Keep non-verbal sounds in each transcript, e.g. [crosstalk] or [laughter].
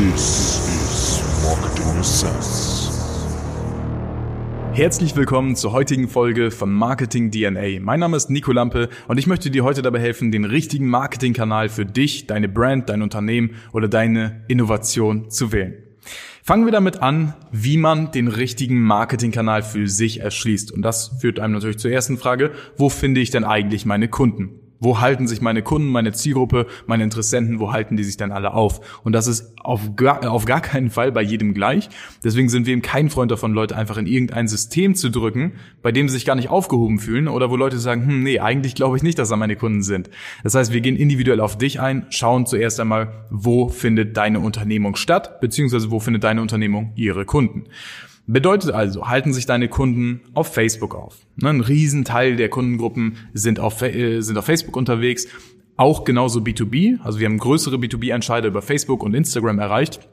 This is Marketing Essence. Herzlich willkommen zur heutigen Folge von Marketing DNA. Mein Name ist Nico Lampe und ich möchte dir heute dabei helfen, den richtigen Marketingkanal für dich, deine Brand, dein Unternehmen oder deine Innovation zu wählen. Fangen wir damit an, wie man den richtigen Marketingkanal für sich erschließt. Und das führt einem natürlich zur ersten Frage, wo finde ich denn eigentlich meine Kunden? Wo halten sich meine Kunden, meine Zielgruppe, meine Interessenten, wo halten die sich denn alle auf? Und das ist auf gar, auf gar keinen Fall bei jedem gleich. Deswegen sind wir eben kein Freund davon, Leute einfach in irgendein System zu drücken, bei dem sie sich gar nicht aufgehoben fühlen oder wo Leute sagen, hm, nee, eigentlich glaube ich nicht, dass da meine Kunden sind. Das heißt, wir gehen individuell auf dich ein, schauen zuerst einmal, wo findet deine Unternehmung statt, beziehungsweise wo findet deine Unternehmung ihre Kunden. Bedeutet also, halten sich deine Kunden auf Facebook auf. Ne, ein Riesenteil der Kundengruppen sind auf, äh, sind auf Facebook unterwegs. Auch genauso B2B. Also wir haben größere B2B-Entscheider über Facebook und Instagram erreicht.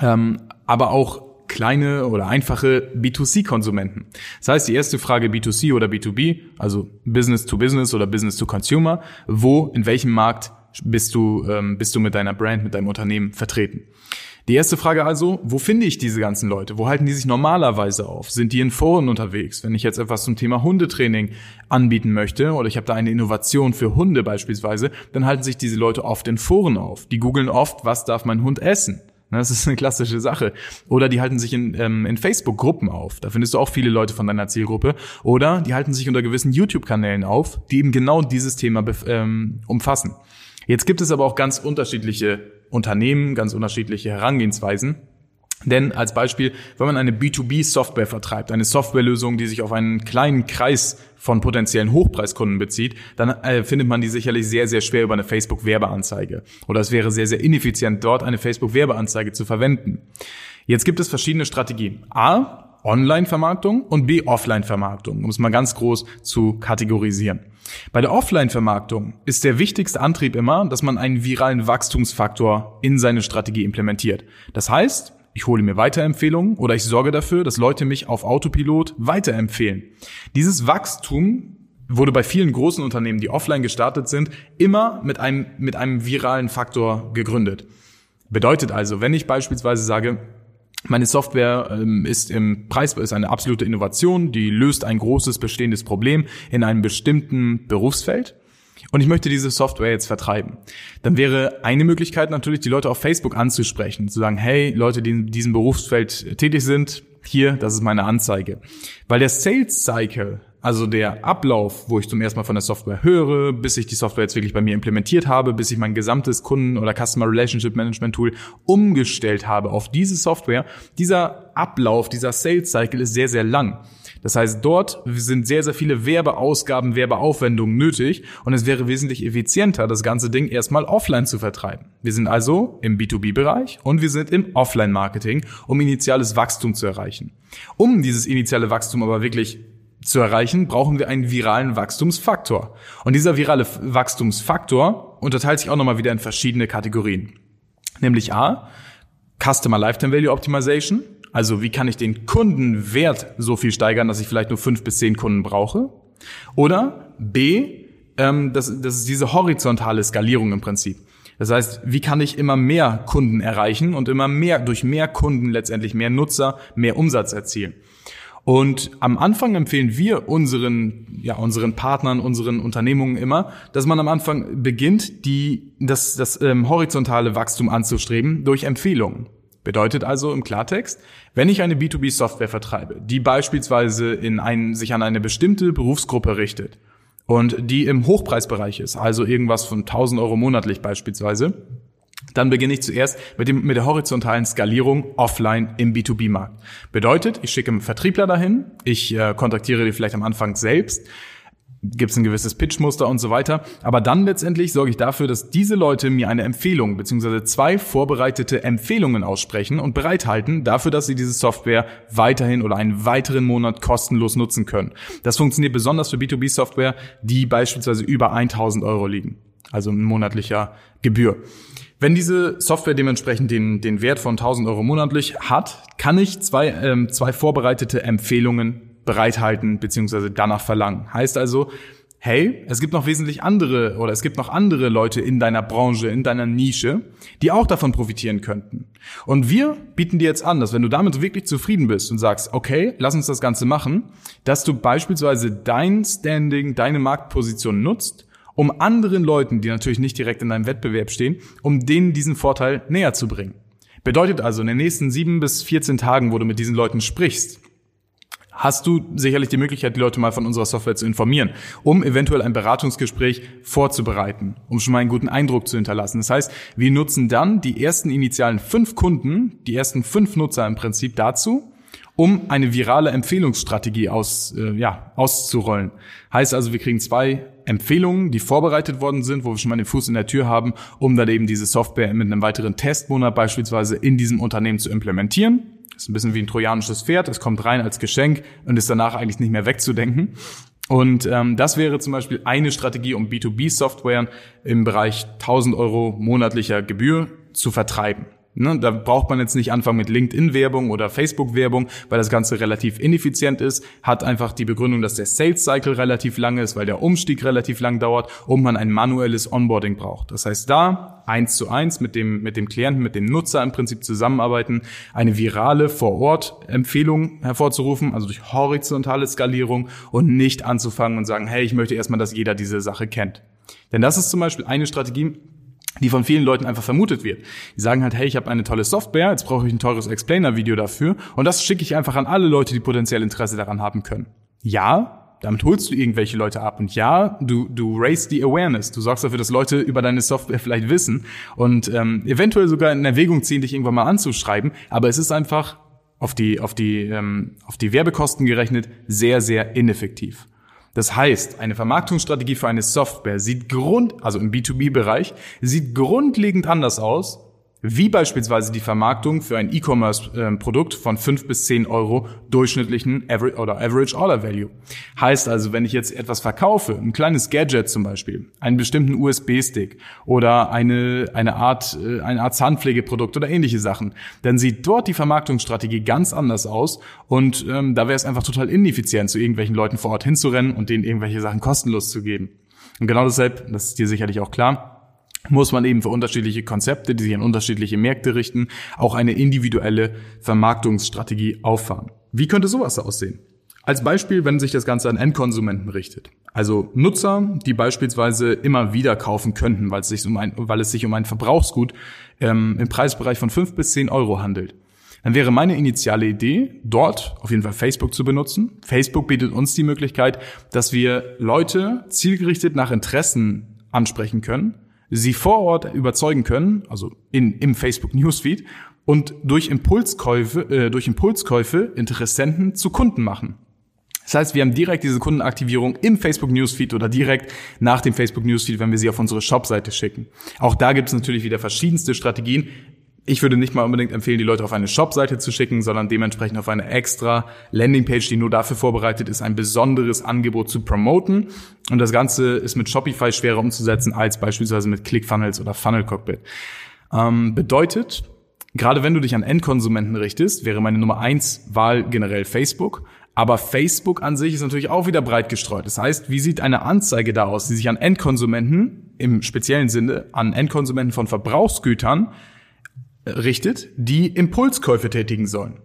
Ähm, aber auch kleine oder einfache B2C-Konsumenten. Das heißt, die erste Frage B2C oder B2B, also Business to Business oder Business to Consumer, wo, in welchem Markt bist du, ähm, bist du mit deiner Brand, mit deinem Unternehmen vertreten? Die erste Frage also, wo finde ich diese ganzen Leute? Wo halten die sich normalerweise auf? Sind die in Foren unterwegs? Wenn ich jetzt etwas zum Thema Hundetraining anbieten möchte oder ich habe da eine Innovation für Hunde beispielsweise, dann halten sich diese Leute oft in Foren auf. Die googeln oft, was darf mein Hund essen? Das ist eine klassische Sache. Oder die halten sich in, ähm, in Facebook-Gruppen auf. Da findest du auch viele Leute von deiner Zielgruppe. Oder die halten sich unter gewissen YouTube-Kanälen auf, die eben genau dieses Thema ähm, umfassen. Jetzt gibt es aber auch ganz unterschiedliche Unternehmen, ganz unterschiedliche Herangehensweisen. Denn als Beispiel, wenn man eine B2B-Software vertreibt, eine Softwarelösung, die sich auf einen kleinen Kreis von potenziellen Hochpreiskunden bezieht, dann äh, findet man die sicherlich sehr, sehr schwer über eine Facebook-Werbeanzeige. Oder es wäre sehr, sehr ineffizient, dort eine Facebook-Werbeanzeige zu verwenden. Jetzt gibt es verschiedene Strategien. A, Online-Vermarktung und B, Offline-Vermarktung, um es mal ganz groß zu kategorisieren. Bei der Offline-Vermarktung ist der wichtigste Antrieb immer, dass man einen viralen Wachstumsfaktor in seine Strategie implementiert. Das heißt, ich hole mir Weiterempfehlungen oder ich sorge dafür, dass Leute mich auf Autopilot weiterempfehlen. Dieses Wachstum wurde bei vielen großen Unternehmen, die offline gestartet sind, immer mit einem, mit einem viralen Faktor gegründet. Bedeutet also, wenn ich beispielsweise sage, meine Software ähm, ist im Preis ist eine absolute Innovation, die löst ein großes bestehendes Problem in einem bestimmten Berufsfeld. Und ich möchte diese Software jetzt vertreiben. Dann wäre eine Möglichkeit natürlich, die Leute auf Facebook anzusprechen, zu sagen, hey, Leute, die in diesem Berufsfeld tätig sind, hier, das ist meine Anzeige. Weil der Sales Cycle also der Ablauf, wo ich zum ersten Mal von der Software höre, bis ich die Software jetzt wirklich bei mir implementiert habe, bis ich mein gesamtes Kunden- oder Customer Relationship Management Tool umgestellt habe auf diese Software, dieser Ablauf, dieser Sales Cycle ist sehr, sehr lang. Das heißt, dort sind sehr, sehr viele Werbeausgaben, Werbeaufwendungen nötig und es wäre wesentlich effizienter, das ganze Ding erstmal offline zu vertreiben. Wir sind also im B2B-Bereich und wir sind im Offline-Marketing, um initiales Wachstum zu erreichen. Um dieses initiale Wachstum aber wirklich zu erreichen, brauchen wir einen viralen Wachstumsfaktor. Und dieser virale Wachstumsfaktor unterteilt sich auch nochmal wieder in verschiedene Kategorien. Nämlich A, Customer Lifetime Value Optimization. Also wie kann ich den Kundenwert so viel steigern, dass ich vielleicht nur fünf bis zehn Kunden brauche? Oder B, ähm, das, das ist diese horizontale Skalierung im Prinzip. Das heißt, wie kann ich immer mehr Kunden erreichen und immer mehr, durch mehr Kunden letztendlich mehr Nutzer, mehr Umsatz erzielen? Und am Anfang empfehlen wir unseren, ja, unseren Partnern, unseren Unternehmungen immer, dass man am Anfang beginnt, die, das, das ähm, horizontale Wachstum anzustreben durch Empfehlungen. Bedeutet also im Klartext, wenn ich eine B2B-Software vertreibe, die beispielsweise in ein, sich an eine bestimmte Berufsgruppe richtet und die im Hochpreisbereich ist, also irgendwas von 1000 Euro monatlich beispielsweise, dann beginne ich zuerst mit, dem, mit der horizontalen Skalierung offline im B2B-Markt. Bedeutet, ich schicke einen Vertriebler dahin, ich äh, kontaktiere die vielleicht am Anfang selbst, gibt es ein gewisses Pitchmuster und so weiter. Aber dann letztendlich sorge ich dafür, dass diese Leute mir eine Empfehlung beziehungsweise zwei vorbereitete Empfehlungen aussprechen und bereithalten dafür, dass sie diese Software weiterhin oder einen weiteren Monat kostenlos nutzen können. Das funktioniert besonders für B2B-Software, die beispielsweise über 1000 Euro liegen. Also monatlicher Gebühr. Wenn diese Software dementsprechend den, den Wert von 1000 Euro monatlich hat, kann ich zwei, ähm, zwei vorbereitete Empfehlungen bereithalten bzw. danach verlangen. Heißt also, hey, es gibt noch wesentlich andere oder es gibt noch andere Leute in deiner Branche, in deiner Nische, die auch davon profitieren könnten. Und wir bieten dir jetzt an, dass wenn du damit wirklich zufrieden bist und sagst, okay, lass uns das Ganze machen, dass du beispielsweise dein Standing, deine Marktposition nutzt, um anderen Leuten, die natürlich nicht direkt in deinem Wettbewerb stehen, um denen diesen Vorteil näher zu bringen. Bedeutet also, in den nächsten sieben bis 14 Tagen, wo du mit diesen Leuten sprichst, hast du sicherlich die Möglichkeit, die Leute mal von unserer Software zu informieren, um eventuell ein Beratungsgespräch vorzubereiten, um schon mal einen guten Eindruck zu hinterlassen. Das heißt, wir nutzen dann die ersten initialen fünf Kunden, die ersten fünf Nutzer im Prinzip dazu, um eine virale Empfehlungsstrategie aus, äh, ja, auszurollen. Heißt also, wir kriegen zwei Empfehlungen, die vorbereitet worden sind, wo wir schon mal den Fuß in der Tür haben, um dann eben diese Software mit einem weiteren Testmonat beispielsweise in diesem Unternehmen zu implementieren. Ist ein bisschen wie ein trojanisches Pferd. Es kommt rein als Geschenk und ist danach eigentlich nicht mehr wegzudenken. Und ähm, das wäre zum Beispiel eine Strategie, um B2B-Software im Bereich 1000 Euro monatlicher Gebühr zu vertreiben. Ne, da braucht man jetzt nicht anfangen mit LinkedIn-Werbung oder Facebook-Werbung, weil das Ganze relativ ineffizient ist, hat einfach die Begründung, dass der Sales-Cycle relativ lang ist, weil der Umstieg relativ lang dauert und man ein manuelles Onboarding braucht. Das heißt, da eins zu eins mit dem, mit dem Klienten, mit dem Nutzer im Prinzip zusammenarbeiten, eine virale Vor-Ort-Empfehlung hervorzurufen, also durch horizontale Skalierung und nicht anzufangen und sagen, hey, ich möchte erstmal, dass jeder diese Sache kennt. Denn das ist zum Beispiel eine Strategie, die von vielen Leuten einfach vermutet wird. Die sagen halt, hey, ich habe eine tolle Software, jetzt brauche ich ein teures Explainer-Video dafür und das schicke ich einfach an alle Leute, die potenziell Interesse daran haben können. Ja, damit holst du irgendwelche Leute ab und ja, du, du raise the awareness, du sorgst dafür, dass Leute über deine Software vielleicht wissen und ähm, eventuell sogar in Erwägung ziehen, dich irgendwann mal anzuschreiben, aber es ist einfach auf die, auf die, ähm, auf die Werbekosten gerechnet sehr, sehr ineffektiv. Das heißt, eine Vermarktungsstrategie für eine Software sieht grund, also im B2B-Bereich, sieht grundlegend anders aus wie beispielsweise die Vermarktung für ein E-Commerce-Produkt von fünf bis zehn Euro durchschnittlichen Average oder Average Order Value. Heißt also, wenn ich jetzt etwas verkaufe, ein kleines Gadget zum Beispiel, einen bestimmten USB-Stick oder eine, eine Art, äh, eine Art Zahnpflegeprodukt oder ähnliche Sachen, dann sieht dort die Vermarktungsstrategie ganz anders aus und ähm, da wäre es einfach total ineffizient, zu irgendwelchen Leuten vor Ort hinzurennen und denen irgendwelche Sachen kostenlos zu geben. Und genau deshalb, das ist dir sicherlich auch klar, muss man eben für unterschiedliche Konzepte, die sich an unterschiedliche Märkte richten, auch eine individuelle Vermarktungsstrategie auffahren. Wie könnte sowas aussehen? Als Beispiel, wenn sich das Ganze an Endkonsumenten richtet. Also Nutzer, die beispielsweise immer wieder kaufen könnten, weil es sich um ein, weil es sich um ein Verbrauchsgut ähm, im Preisbereich von fünf bis zehn Euro handelt. Dann wäre meine initiale Idee, dort auf jeden Fall Facebook zu benutzen. Facebook bietet uns die Möglichkeit, dass wir Leute zielgerichtet nach Interessen ansprechen können sie vor Ort überzeugen können, also in, im Facebook Newsfeed, und durch Impulskäufe, äh, durch Impulskäufe Interessenten zu Kunden machen. Das heißt, wir haben direkt diese Kundenaktivierung im Facebook Newsfeed oder direkt nach dem Facebook Newsfeed, wenn wir sie auf unsere Shopseite schicken. Auch da gibt es natürlich wieder verschiedenste Strategien ich würde nicht mal unbedingt empfehlen, die Leute auf eine Shop-Seite zu schicken, sondern dementsprechend auf eine extra Landingpage, die nur dafür vorbereitet ist, ein besonderes Angebot zu promoten. Und das Ganze ist mit Shopify schwerer umzusetzen als beispielsweise mit ClickFunnels oder Funnel Cockpit. Ähm, bedeutet, gerade wenn du dich an Endkonsumenten richtest, wäre meine Nummer eins Wahl generell Facebook. Aber Facebook an sich ist natürlich auch wieder breit gestreut. Das heißt, wie sieht eine Anzeige da aus, die sich an Endkonsumenten, im speziellen Sinne an Endkonsumenten von Verbrauchsgütern richtet, die Impulskäufe tätigen sollen.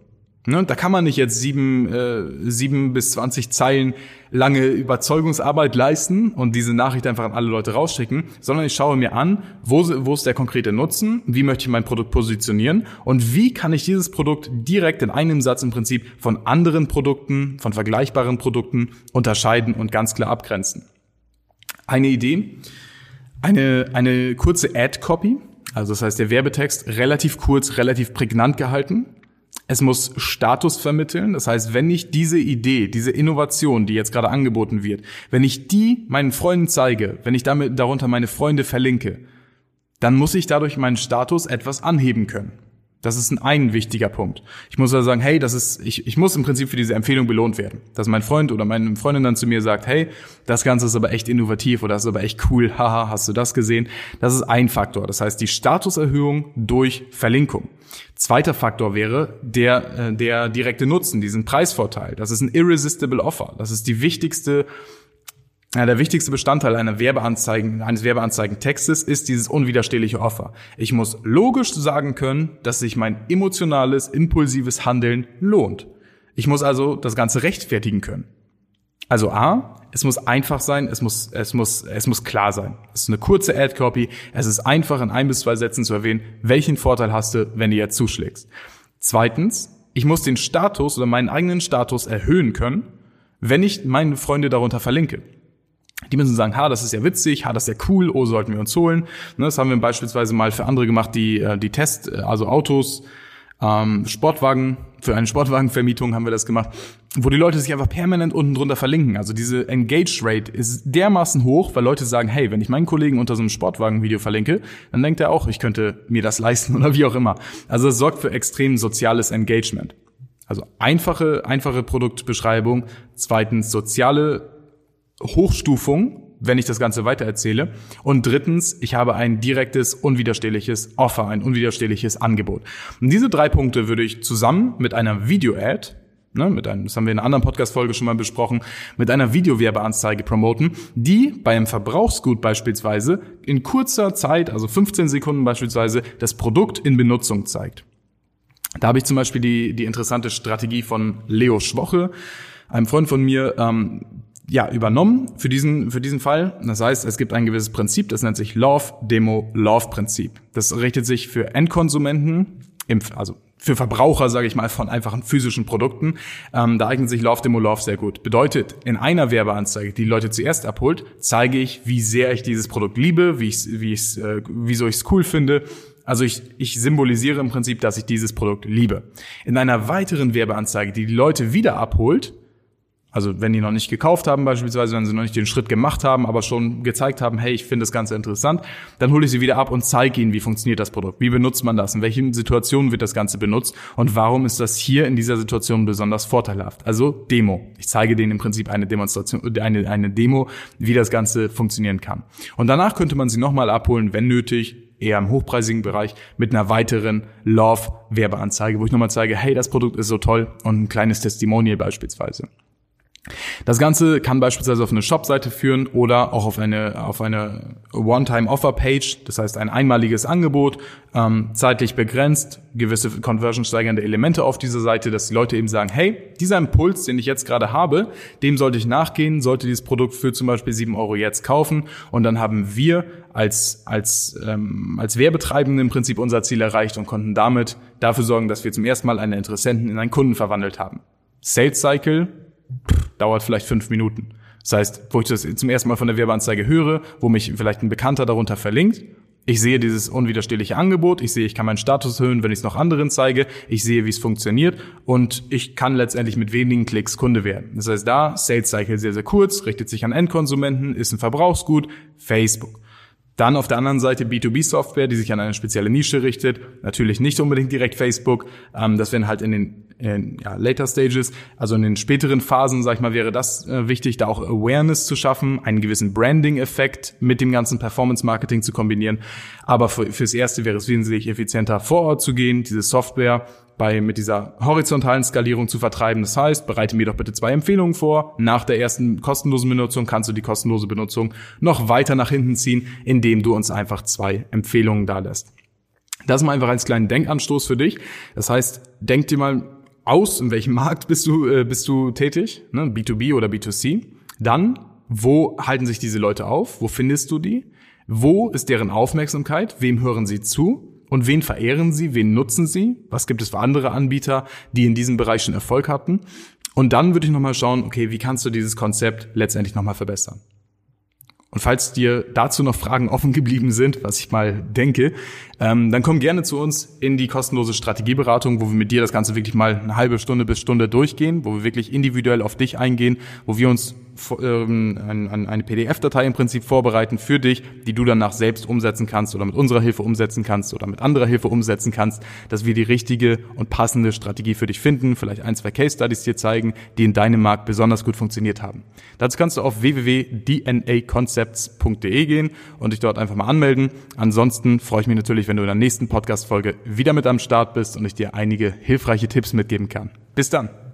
Ne, da kann man nicht jetzt sieben, äh, sieben bis zwanzig Zeilen lange Überzeugungsarbeit leisten und diese Nachricht einfach an alle Leute rausschicken, sondern ich schaue mir an, wo, wo ist der konkrete Nutzen, wie möchte ich mein Produkt positionieren und wie kann ich dieses Produkt direkt in einem Satz im Prinzip von anderen Produkten, von vergleichbaren Produkten unterscheiden und ganz klar abgrenzen. Eine Idee, eine, eine kurze Ad-Copy, also das heißt, der Werbetext relativ kurz, relativ prägnant gehalten. Es muss Status vermitteln. Das heißt, wenn ich diese Idee, diese Innovation, die jetzt gerade angeboten wird, wenn ich die meinen Freunden zeige, wenn ich damit darunter meine Freunde verlinke, dann muss ich dadurch meinen Status etwas anheben können. Das ist ein, ein wichtiger Punkt. Ich muss also sagen, hey, das ist, ich, ich muss im Prinzip für diese Empfehlung belohnt werden. Dass mein Freund oder meine Freundin dann zu mir sagt, hey, das Ganze ist aber echt innovativ oder das ist aber echt cool, haha, hast du das gesehen? Das ist ein Faktor. Das heißt, die Statuserhöhung durch Verlinkung. Zweiter Faktor wäre der, äh, der direkte Nutzen, diesen Preisvorteil. Das ist ein irresistible Offer. Das ist die wichtigste Ja, der wichtigste Bestandteil einer Werbeanzeigen, eines Werbeanzeigentextes ist dieses unwiderstehliche Offer. Ich muss logisch sagen können, dass sich mein emotionales, impulsives Handeln lohnt. Ich muss also das Ganze rechtfertigen können. Also A, es muss einfach sein, es muss, es muss, es muss klar sein. Es ist eine kurze Ad-Copy. Es ist einfach in ein bis zwei Sätzen zu erwähnen, welchen Vorteil hast du, wenn du jetzt zuschlägst. Zweitens, ich muss den Status oder meinen eigenen Status erhöhen können, wenn ich meine Freunde darunter verlinke. Die müssen sagen, ha, das ist ja witzig, ha, das ist ja cool, oh, sollten wir uns holen. Ne, das haben wir beispielsweise mal für andere gemacht, die äh, die Test, äh, also Autos, ähm, Sportwagen, für eine Sportwagenvermietung haben wir das gemacht, wo die Leute sich einfach permanent unten drunter verlinken. Also diese Engage Rate ist dermaßen hoch, weil Leute sagen, hey, wenn ich meinen Kollegen unter so einem Sportwagenvideo verlinke, dann denkt er auch, ich könnte mir das leisten [laughs] oder wie auch immer. Also es sorgt für extrem soziales Engagement. Also einfache, einfache Produktbeschreibung. Zweitens soziale Hochstufung, wenn ich das Ganze weitererzähle. Und drittens, ich habe ein direktes, unwiderstehliches Offer, ein unwiderstehliches Angebot. Und diese drei Punkte würde ich zusammen mit einer Video-Ad, ne, mit einem, das haben wir in einer anderen Podcast-Folge schon mal besprochen, mit einer Videowerbeanzeige promoten, die bei einem Verbrauchsgut beispielsweise in kurzer Zeit, also 15 Sekunden beispielsweise, das Produkt in Benutzung zeigt. Da habe ich zum Beispiel die, die interessante Strategie von Leo Schwoche, einem Freund von mir, ähm, ja, übernommen für diesen, für diesen Fall. Das heißt, es gibt ein gewisses Prinzip, das nennt sich Love, Demo, Love Prinzip. Das richtet sich für Endkonsumenten, im, also für Verbraucher, sage ich mal, von einfachen physischen Produkten. Ähm, da eignet sich Love, Demo, Love sehr gut. Bedeutet, in einer Werbeanzeige, die, die Leute zuerst abholt, zeige ich, wie sehr ich dieses Produkt liebe, wie ich wie ich's, äh, wieso ich es cool finde, also ich, ich symbolisiere im Prinzip, dass ich dieses Produkt liebe. In einer weiteren Werbeanzeige, die die Leute wieder abholt, also wenn die noch nicht gekauft haben beispielsweise, wenn sie noch nicht den Schritt gemacht haben, aber schon gezeigt haben, hey, ich finde das Ganze interessant, dann hole ich sie wieder ab und zeige ihnen, wie funktioniert das Produkt, wie benutzt man das, in welchen Situationen wird das Ganze benutzt und warum ist das hier in dieser Situation besonders vorteilhaft. Also Demo. Ich zeige denen im Prinzip eine Demonstration, eine, eine Demo, wie das Ganze funktionieren kann. Und danach könnte man sie nochmal abholen, wenn nötig, eher im hochpreisigen Bereich mit einer weiteren Love-Werbeanzeige, wo ich nochmal zeige, hey, das Produkt ist so toll und ein kleines Testimonial beispielsweise. Das Ganze kann beispielsweise auf eine Shop-Seite führen oder auch auf eine, auf eine One-Time-Offer-Page, das heißt ein einmaliges Angebot, ähm, zeitlich begrenzt, gewisse conversion-steigernde Elemente auf dieser Seite, dass die Leute eben sagen, hey, dieser Impuls, den ich jetzt gerade habe, dem sollte ich nachgehen, sollte dieses Produkt für zum Beispiel sieben Euro jetzt kaufen. Und dann haben wir als, als, ähm, als Werbetreibende im Prinzip unser Ziel erreicht und konnten damit dafür sorgen, dass wir zum ersten Mal einen Interessenten in einen Kunden verwandelt haben. Sales Cycle dauert vielleicht fünf Minuten. Das heißt, wo ich das zum ersten Mal von der Werbeanzeige höre, wo mich vielleicht ein Bekannter darunter verlinkt, ich sehe dieses unwiderstehliche Angebot, ich sehe, ich kann meinen Status erhöhen, wenn ich es noch anderen zeige, ich sehe, wie es funktioniert und ich kann letztendlich mit wenigen Klicks Kunde werden. Das heißt, da Sales Cycle sehr, sehr kurz, richtet sich an Endkonsumenten, ist ein Verbrauchsgut, Facebook. Dann auf der anderen Seite B2B-Software, die sich an eine spezielle Nische richtet. Natürlich nicht unbedingt direkt Facebook. Ähm, das wären halt in den in, ja, later Stages, also in den späteren Phasen, sag ich mal, wäre das äh, wichtig, da auch Awareness zu schaffen, einen gewissen Branding-Effekt mit dem ganzen Performance-Marketing zu kombinieren. Aber für, fürs Erste wäre es wesentlich effizienter, vor Ort zu gehen, diese Software bei, mit dieser horizontalen Skalierung zu vertreiben. Das heißt, bereite mir doch bitte zwei Empfehlungen vor. Nach der ersten kostenlosen Benutzung kannst du die kostenlose Benutzung noch weiter nach hinten ziehen, indem du uns einfach zwei Empfehlungen da lässt. Das ist mal einfach als kleinen Denkanstoß für dich. Das heißt, denk dir mal aus, in welchem Markt bist du, äh, bist du tätig, ne? B2B oder B2C. Dann, wo halten sich diese Leute auf? Wo findest du die? Wo ist deren Aufmerksamkeit? Wem hören sie zu? Und wen verehren sie? Wen nutzen sie? Was gibt es für andere Anbieter, die in diesem Bereich schon Erfolg hatten? Und dann würde ich nochmal schauen, okay, wie kannst du dieses Konzept letztendlich nochmal verbessern? Und falls dir dazu noch Fragen offen geblieben sind, was ich mal denke, ähm, dann komm gerne zu uns in die kostenlose Strategieberatung, wo wir mit dir das Ganze wirklich mal eine halbe Stunde bis Stunde durchgehen, wo wir wirklich individuell auf dich eingehen, wo wir uns ähm, eine PDF-Datei im Prinzip vorbereiten für dich, die du danach selbst umsetzen kannst oder mit unserer Hilfe umsetzen kannst oder mit anderer Hilfe umsetzen kannst, dass wir die richtige und passende Strategie für dich finden, vielleicht ein, zwei Case-Studies dir zeigen, die in deinem Markt besonders gut funktioniert haben. Dazu kannst du auf www.dnaconcepts.de gehen und dich dort einfach mal anmelden. Ansonsten freue ich mich natürlich, wenn du in der nächsten Podcast-Folge wieder mit am Start bist und ich dir einige hilfreiche Tipps mitgeben kann. Bis dann!